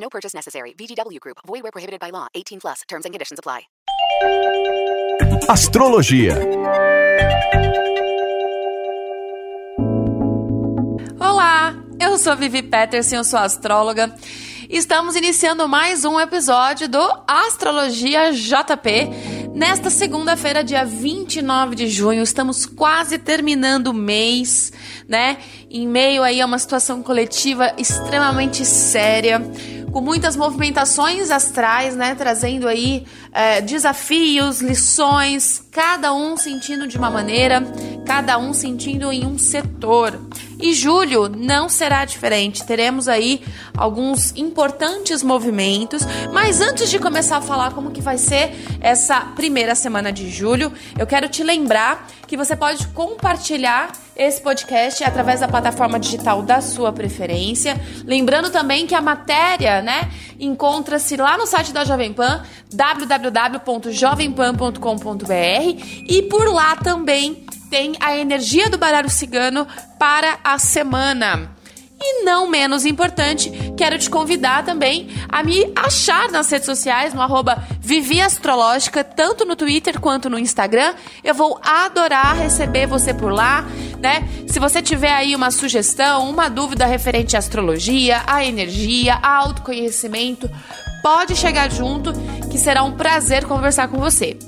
No purchase necessary. VGW Group. Void where prohibited by law. 18 plus. Terms and conditions apply. Astrologia. Olá, eu sou Vivi Peterson, eu sou astróloga. Estamos iniciando mais um episódio do Astrologia JP. Nesta segunda-feira, dia 29 de junho, estamos quase terminando o mês, né? Em meio aí a uma situação coletiva extremamente séria com muitas movimentações astrais, né? Trazendo aí é, desafios, lições, cada um sentindo de uma maneira, cada um sentindo em um setor. E julho não será diferente. Teremos aí alguns importantes movimentos. Mas antes de começar a falar como que vai ser essa primeira semana de julho, eu quero te lembrar que você pode compartilhar esse podcast através da plataforma digital da sua preferência. Lembrando também que a matéria, né, encontra-se lá no site da Jovem Pan, www.jovempan.com.br e por lá também tem a energia do baralho cigano para a semana. E não menos importante, quero te convidar também a me achar nas redes sociais, no arroba Vivi Astrológica, tanto no Twitter quanto no Instagram. Eu vou adorar receber você por lá, né? Se você tiver aí uma sugestão, uma dúvida referente à astrologia, à energia, ao autoconhecimento, pode chegar junto, que será um prazer conversar com você.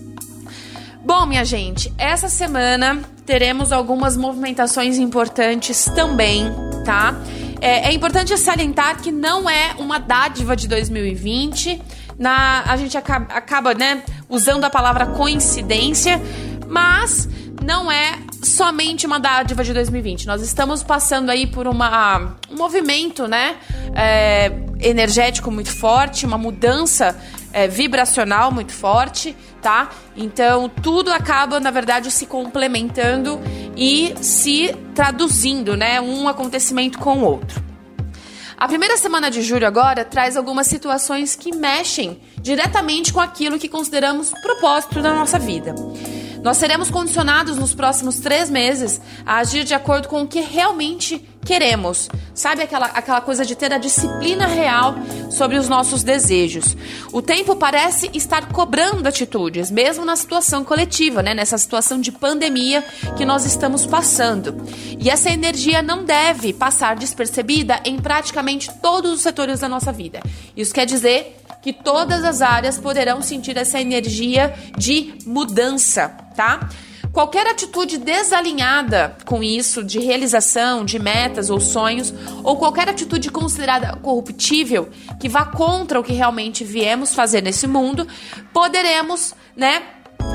Bom, minha gente, essa semana teremos algumas movimentações importantes também, tá? É, é, importante salientar que não é uma dádiva de 2020. Na, a gente acaba, acaba né, usando a palavra coincidência, mas não é somente uma dádiva de 2020. Nós estamos passando aí por uma, um movimento né, é, energético muito forte, uma mudança é, vibracional muito forte, tá? Então tudo acaba, na verdade, se complementando e se traduzindo, né? Um acontecimento com o outro. A primeira semana de julho agora traz algumas situações que mexem diretamente com aquilo que consideramos propósito da nossa vida. Nós seremos condicionados nos próximos três meses a agir de acordo com o que realmente queremos. Sabe aquela, aquela coisa de ter a disciplina real sobre os nossos desejos. O tempo parece estar cobrando atitudes, mesmo na situação coletiva, né? nessa situação de pandemia que nós estamos passando. E essa energia não deve passar despercebida em praticamente todos os setores da nossa vida. Isso quer dizer que todas as áreas poderão sentir essa energia de mudança, tá? Qualquer atitude desalinhada com isso, de realização de metas ou sonhos, ou qualquer atitude considerada corruptível, que vá contra o que realmente viemos fazer nesse mundo, poderemos, né,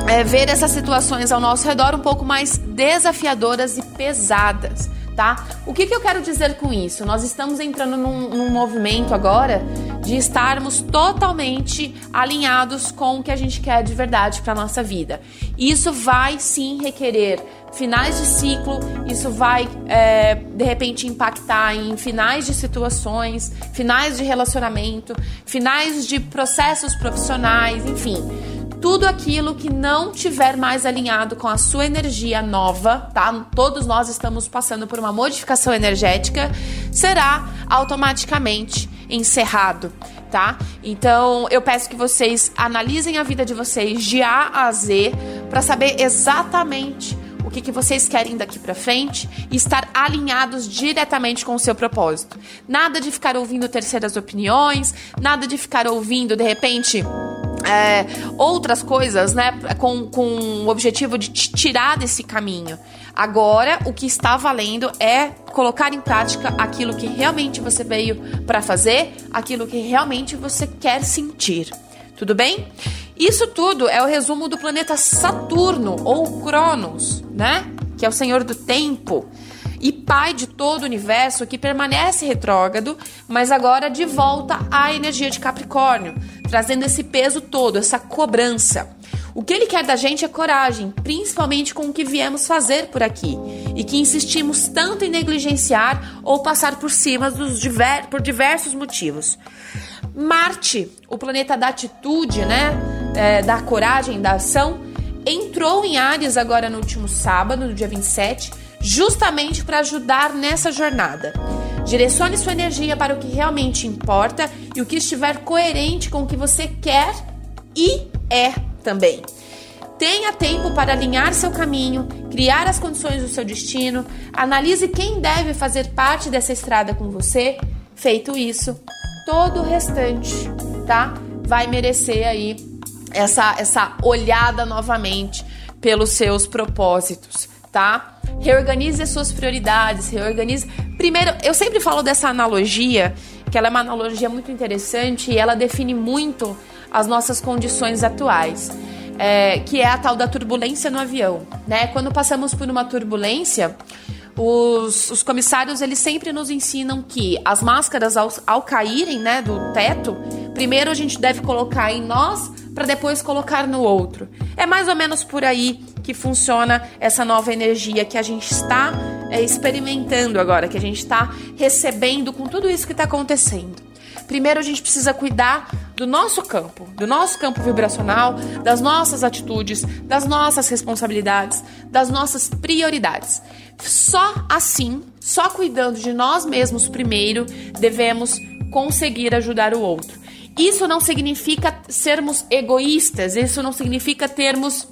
é, ver essas situações ao nosso redor um pouco mais desafiadoras e pesadas tá? O que, que eu quero dizer com isso? Nós estamos entrando num, num movimento agora de estarmos totalmente alinhados com o que a gente quer de verdade para nossa vida. Isso vai sim requerer finais de ciclo, isso vai é, de repente impactar em finais de situações, finais de relacionamento, finais de processos profissionais, enfim tudo aquilo que não tiver mais alinhado com a sua energia nova, tá? Todos nós estamos passando por uma modificação energética, será automaticamente encerrado, tá? Então, eu peço que vocês analisem a vida de vocês de A a Z para saber exatamente o que, que vocês querem daqui para frente e estar alinhados diretamente com o seu propósito. Nada de ficar ouvindo terceiras opiniões, nada de ficar ouvindo de repente é, outras coisas, né, com, com o objetivo de te tirar desse caminho. Agora, o que está valendo é colocar em prática aquilo que realmente você veio para fazer, aquilo que realmente você quer sentir. Tudo bem? Isso tudo é o resumo do planeta Saturno ou Cronos, né? Que é o senhor do tempo. E pai de todo o universo que permanece retrógrado, mas agora de volta à energia de Capricórnio, trazendo esse peso todo, essa cobrança. O que ele quer da gente é coragem, principalmente com o que viemos fazer por aqui e que insistimos tanto em negligenciar ou passar por cima diver por diversos motivos. Marte, o planeta da atitude, né, é, da coragem, da ação, entrou em Ares agora no último sábado, no dia 27, justamente para ajudar nessa jornada. Direcione sua energia para o que realmente importa e o que estiver coerente com o que você quer e é também. Tenha tempo para alinhar seu caminho, criar as condições do seu destino, analise quem deve fazer parte dessa estrada com você. Feito isso, todo o restante, tá? Vai merecer aí essa, essa olhada novamente pelos seus propósitos, tá? Reorganize as suas prioridades, reorganize. Primeiro, eu sempre falo dessa analogia, que ela é uma analogia muito interessante e ela define muito as nossas condições atuais. É, que é a tal da turbulência no avião, né? Quando passamos por uma turbulência, os, os comissários eles sempre nos ensinam que as máscaras ao, ao caírem, né, do teto, primeiro a gente deve colocar em nós para depois colocar no outro. É mais ou menos por aí que funciona essa nova energia que a gente está é, experimentando agora, que a gente está recebendo com tudo isso que está acontecendo. Primeiro a gente precisa cuidar do nosso campo, do nosso campo vibracional, das nossas atitudes, das nossas responsabilidades, das nossas prioridades. Só assim, só cuidando de nós mesmos primeiro, devemos conseguir ajudar o outro. Isso não significa sermos egoístas, isso não significa termos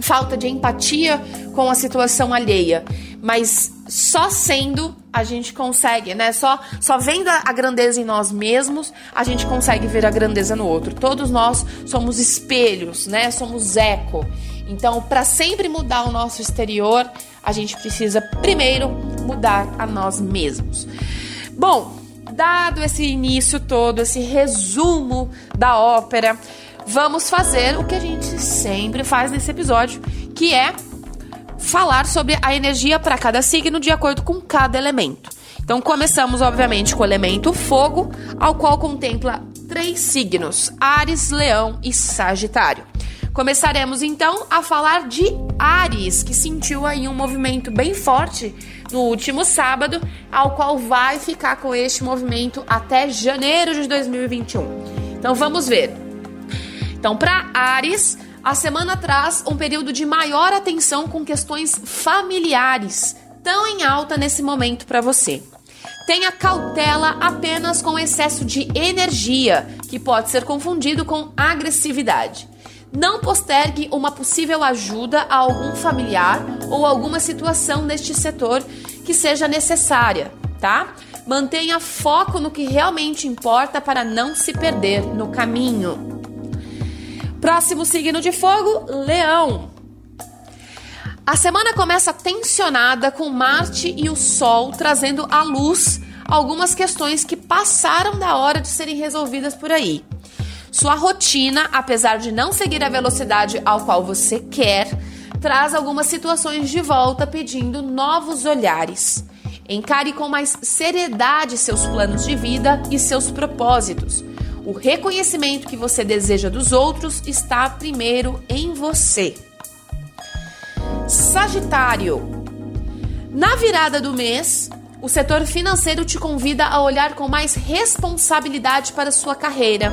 falta de empatia com a situação alheia, mas só sendo a gente consegue, né? Só só vendo a grandeza em nós mesmos, a gente consegue ver a grandeza no outro. Todos nós somos espelhos, né? Somos eco. Então, para sempre mudar o nosso exterior, a gente precisa primeiro mudar a nós mesmos. Bom, dado esse início todo, esse resumo da ópera, vamos fazer o que a gente sempre faz nesse episódio, que é falar sobre a energia para cada signo de acordo com cada elemento. Então, começamos, obviamente, com o elemento fogo, ao qual contempla três signos: Ares, Leão e Sagitário. Começaremos então a falar de Ares, que sentiu aí um movimento bem forte no último sábado, ao qual vai ficar com este movimento até janeiro de 2021. Então vamos ver. Então, para Ares, a semana traz um período de maior atenção com questões familiares, tão em alta nesse momento para você. Tenha cautela apenas com excesso de energia, que pode ser confundido com agressividade. Não postergue uma possível ajuda a algum familiar ou alguma situação neste setor que seja necessária, tá? Mantenha foco no que realmente importa para não se perder no caminho. Próximo signo de fogo, Leão. A semana começa tensionada com Marte e o Sol trazendo à luz algumas questões que passaram da hora de serem resolvidas por aí. Sua rotina, apesar de não seguir a velocidade ao qual você quer, traz algumas situações de volta pedindo novos olhares. Encare com mais seriedade seus planos de vida e seus propósitos. O reconhecimento que você deseja dos outros está primeiro em você. Sagitário. Na virada do mês, o setor financeiro te convida a olhar com mais responsabilidade para sua carreira.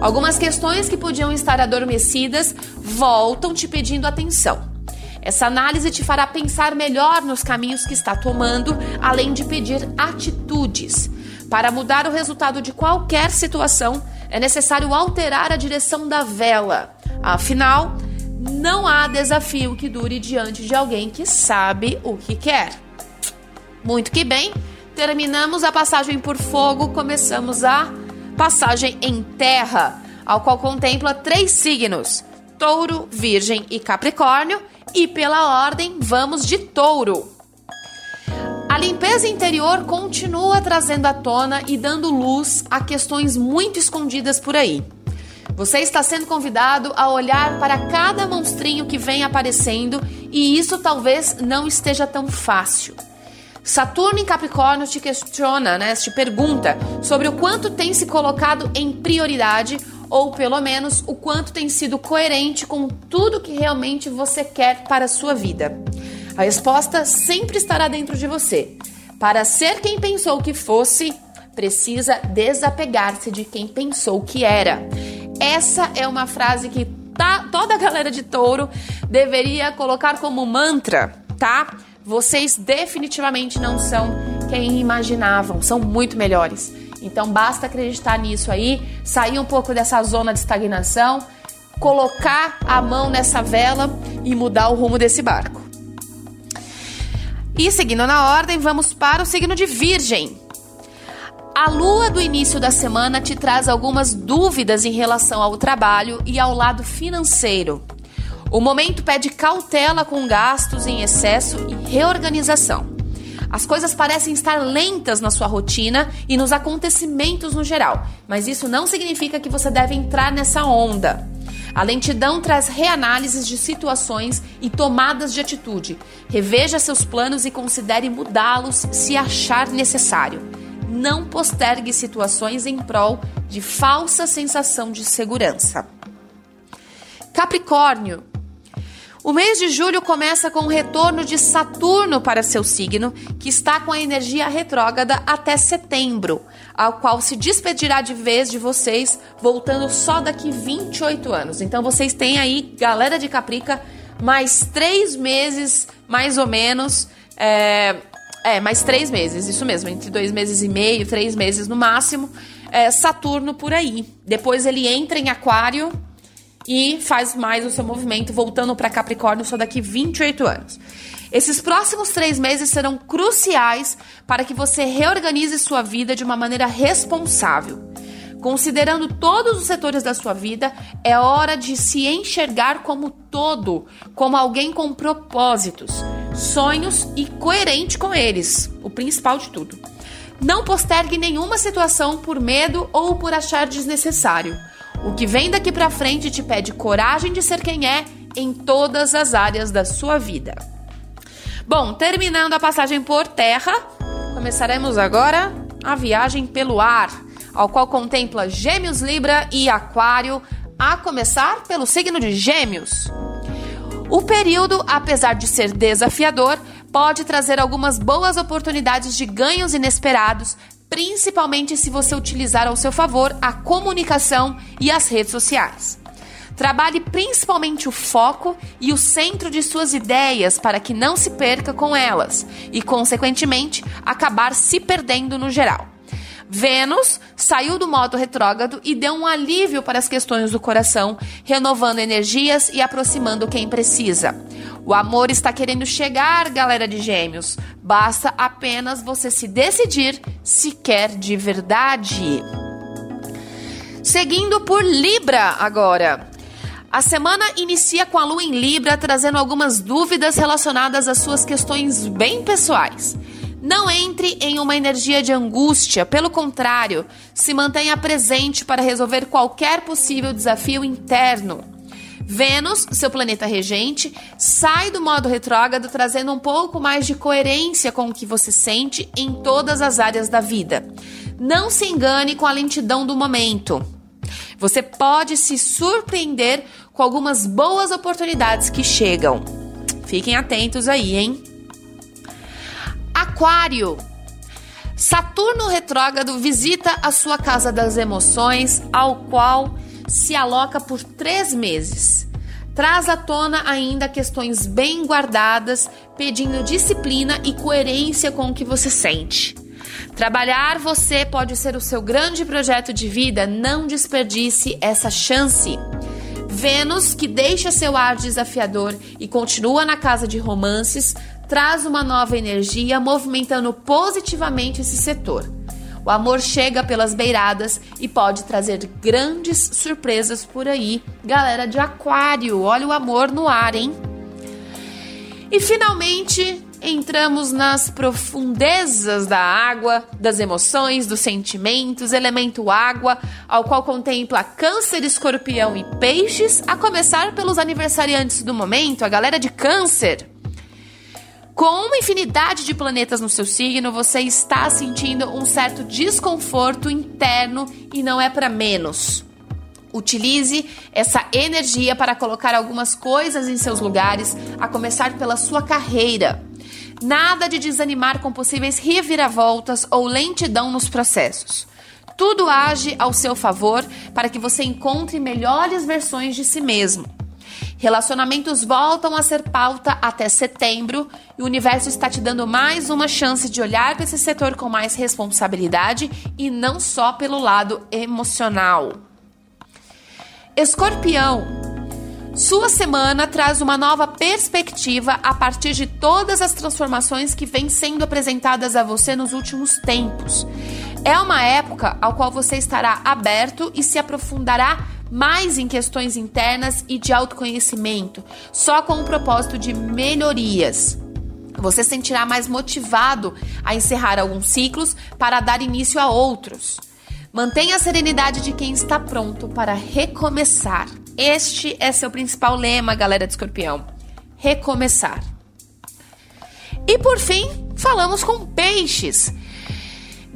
Algumas questões que podiam estar adormecidas voltam te pedindo atenção. Essa análise te fará pensar melhor nos caminhos que está tomando, além de pedir atitudes. Para mudar o resultado de qualquer situação, é necessário alterar a direção da vela. Afinal, não há desafio que dure diante de alguém que sabe o que quer. Muito que bem, terminamos a passagem por fogo, começamos a passagem em terra, ao qual contempla três signos: Touro, Virgem e Capricórnio, e pela ordem vamos de Touro. A limpeza interior continua trazendo à tona e dando luz a questões muito escondidas por aí. Você está sendo convidado a olhar para cada monstrinho que vem aparecendo e isso talvez não esteja tão fácil. Saturno em Capricórnio te questiona, né? Te pergunta sobre o quanto tem se colocado em prioridade ou pelo menos o quanto tem sido coerente com tudo que realmente você quer para a sua vida. A resposta sempre estará dentro de você. Para ser quem pensou que fosse, precisa desapegar-se de quem pensou que era. Essa é uma frase que tá, toda a galera de touro deveria colocar como mantra, tá? Vocês definitivamente não são quem imaginavam, são muito melhores. Então basta acreditar nisso aí, sair um pouco dessa zona de estagnação, colocar a mão nessa vela e mudar o rumo desse barco. E seguindo na ordem, vamos para o signo de Virgem. A lua do início da semana te traz algumas dúvidas em relação ao trabalho e ao lado financeiro. O momento pede cautela com gastos em excesso e reorganização. As coisas parecem estar lentas na sua rotina e nos acontecimentos no geral, mas isso não significa que você deve entrar nessa onda. A lentidão traz reanálises de situações e tomadas de atitude. Reveja seus planos e considere mudá-los se achar necessário. Não postergue situações em prol de falsa sensação de segurança. Capricórnio, o mês de julho começa com o retorno de Saturno para seu signo, que está com a energia retrógrada até setembro, ao qual se despedirá de vez de vocês, voltando só daqui 28 anos. Então vocês têm aí, galera de Caprica, mais três meses, mais ou menos. É, é, mais três meses, isso mesmo, entre dois meses e meio, três meses no máximo. É, Saturno por aí. Depois ele entra em Aquário e faz mais o seu movimento, voltando para Capricórnio só daqui 28 anos. Esses próximos três meses serão cruciais para que você reorganize sua vida de uma maneira responsável. Considerando todos os setores da sua vida, é hora de se enxergar como todo, como alguém com propósitos, sonhos e coerente com eles, o principal de tudo. Não postergue nenhuma situação por medo ou por achar desnecessário. O que vem daqui para frente te pede coragem de ser quem é em todas as áreas da sua vida. Bom, terminando a passagem por terra, começaremos agora a viagem pelo ar, ao qual contempla Gêmeos, Libra e Aquário, a começar pelo signo de Gêmeos. O período, apesar de ser desafiador, pode trazer algumas boas oportunidades de ganhos inesperados, principalmente se você utilizar ao seu favor a comunicação e as redes sociais. Trabalhe principalmente o foco e o centro de suas ideias para que não se perca com elas e, consequentemente, acabar se perdendo no geral. Vênus saiu do modo retrógrado e deu um alívio para as questões do coração, renovando energias e aproximando quem precisa. O amor está querendo chegar, galera de Gêmeos. Basta apenas você se decidir se quer de verdade. Seguindo por Libra agora. A semana inicia com a lua em Libra trazendo algumas dúvidas relacionadas às suas questões bem pessoais. Não entre em uma energia de angústia, pelo contrário, se mantenha presente para resolver qualquer possível desafio interno. Vênus, seu planeta regente, sai do modo retrógrado, trazendo um pouco mais de coerência com o que você sente em todas as áreas da vida. Não se engane com a lentidão do momento. Você pode se surpreender com algumas boas oportunidades que chegam. Fiquem atentos aí, hein? Aquário. Saturno retrógrado visita a sua casa das emoções, ao qual se aloca por três meses. Traz à tona ainda questões bem guardadas, pedindo disciplina e coerência com o que você sente. Trabalhar você pode ser o seu grande projeto de vida, não desperdice essa chance. Vênus, que deixa seu ar desafiador e continua na casa de romances, traz uma nova energia movimentando positivamente esse setor. O amor chega pelas beiradas e pode trazer grandes surpresas por aí. Galera de Aquário, olha o amor no ar, hein? E finalmente entramos nas profundezas da água, das emoções, dos sentimentos, elemento água, ao qual contempla Câncer, Escorpião e Peixes, a começar pelos aniversariantes do momento, a galera de Câncer. Com uma infinidade de planetas no seu signo, você está sentindo um certo desconforto interno e não é para menos. Utilize essa energia para colocar algumas coisas em seus lugares, a começar pela sua carreira. Nada de desanimar com possíveis reviravoltas ou lentidão nos processos. Tudo age ao seu favor para que você encontre melhores versões de si mesmo. Relacionamentos voltam a ser pauta até setembro e o universo está te dando mais uma chance de olhar para esse setor com mais responsabilidade e não só pelo lado emocional. Escorpião. Sua semana traz uma nova perspectiva a partir de todas as transformações que vêm sendo apresentadas a você nos últimos tempos. É uma época ao qual você estará aberto e se aprofundará mais em questões internas e de autoconhecimento, só com o propósito de melhorias. Você sentirá mais motivado a encerrar alguns ciclos para dar início a outros. Mantenha a serenidade de quem está pronto para recomeçar. Este é seu principal lema, galera de escorpião: recomeçar. E por fim, falamos com peixes.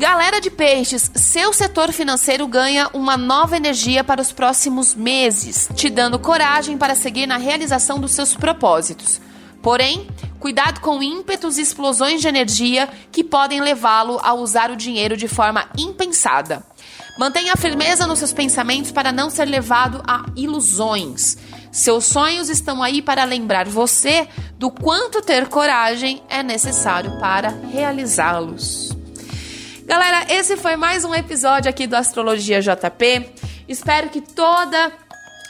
Galera de peixes, seu setor financeiro ganha uma nova energia para os próximos meses, te dando coragem para seguir na realização dos seus propósitos. Porém, cuidado com ímpetos e explosões de energia que podem levá-lo a usar o dinheiro de forma impensada. Mantenha firmeza nos seus pensamentos para não ser levado a ilusões. Seus sonhos estão aí para lembrar você do quanto ter coragem é necessário para realizá-los. Galera, esse foi mais um episódio aqui do Astrologia JP. Espero que toda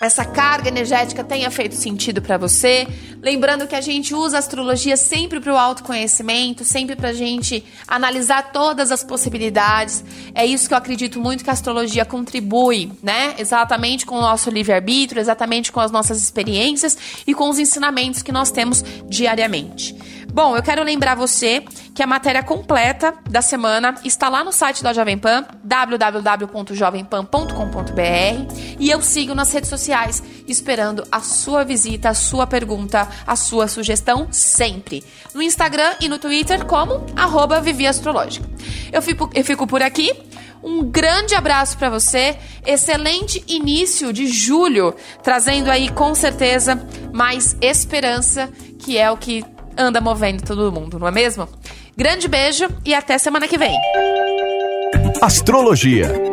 essa carga energética tenha feito sentido para você. Lembrando que a gente usa a astrologia sempre para o autoconhecimento, sempre para a gente analisar todas as possibilidades. É isso que eu acredito muito que a astrologia contribui, né? Exatamente com o nosso livre-arbítrio, exatamente com as nossas experiências e com os ensinamentos que nós temos diariamente. Bom, eu quero lembrar você que a matéria completa da semana está lá no site da Jovem Pan, www.jovempan.com.br, e eu sigo nas redes sociais esperando a sua visita, a sua pergunta, a sua sugestão sempre. No Instagram e no Twitter como arroba Vivi Astrológica. Eu fico, eu fico por aqui. Um grande abraço para você. Excelente início de julho, trazendo aí com certeza mais esperança, que é o que anda movendo todo mundo, não é mesmo? Grande beijo e até semana que vem. Astrologia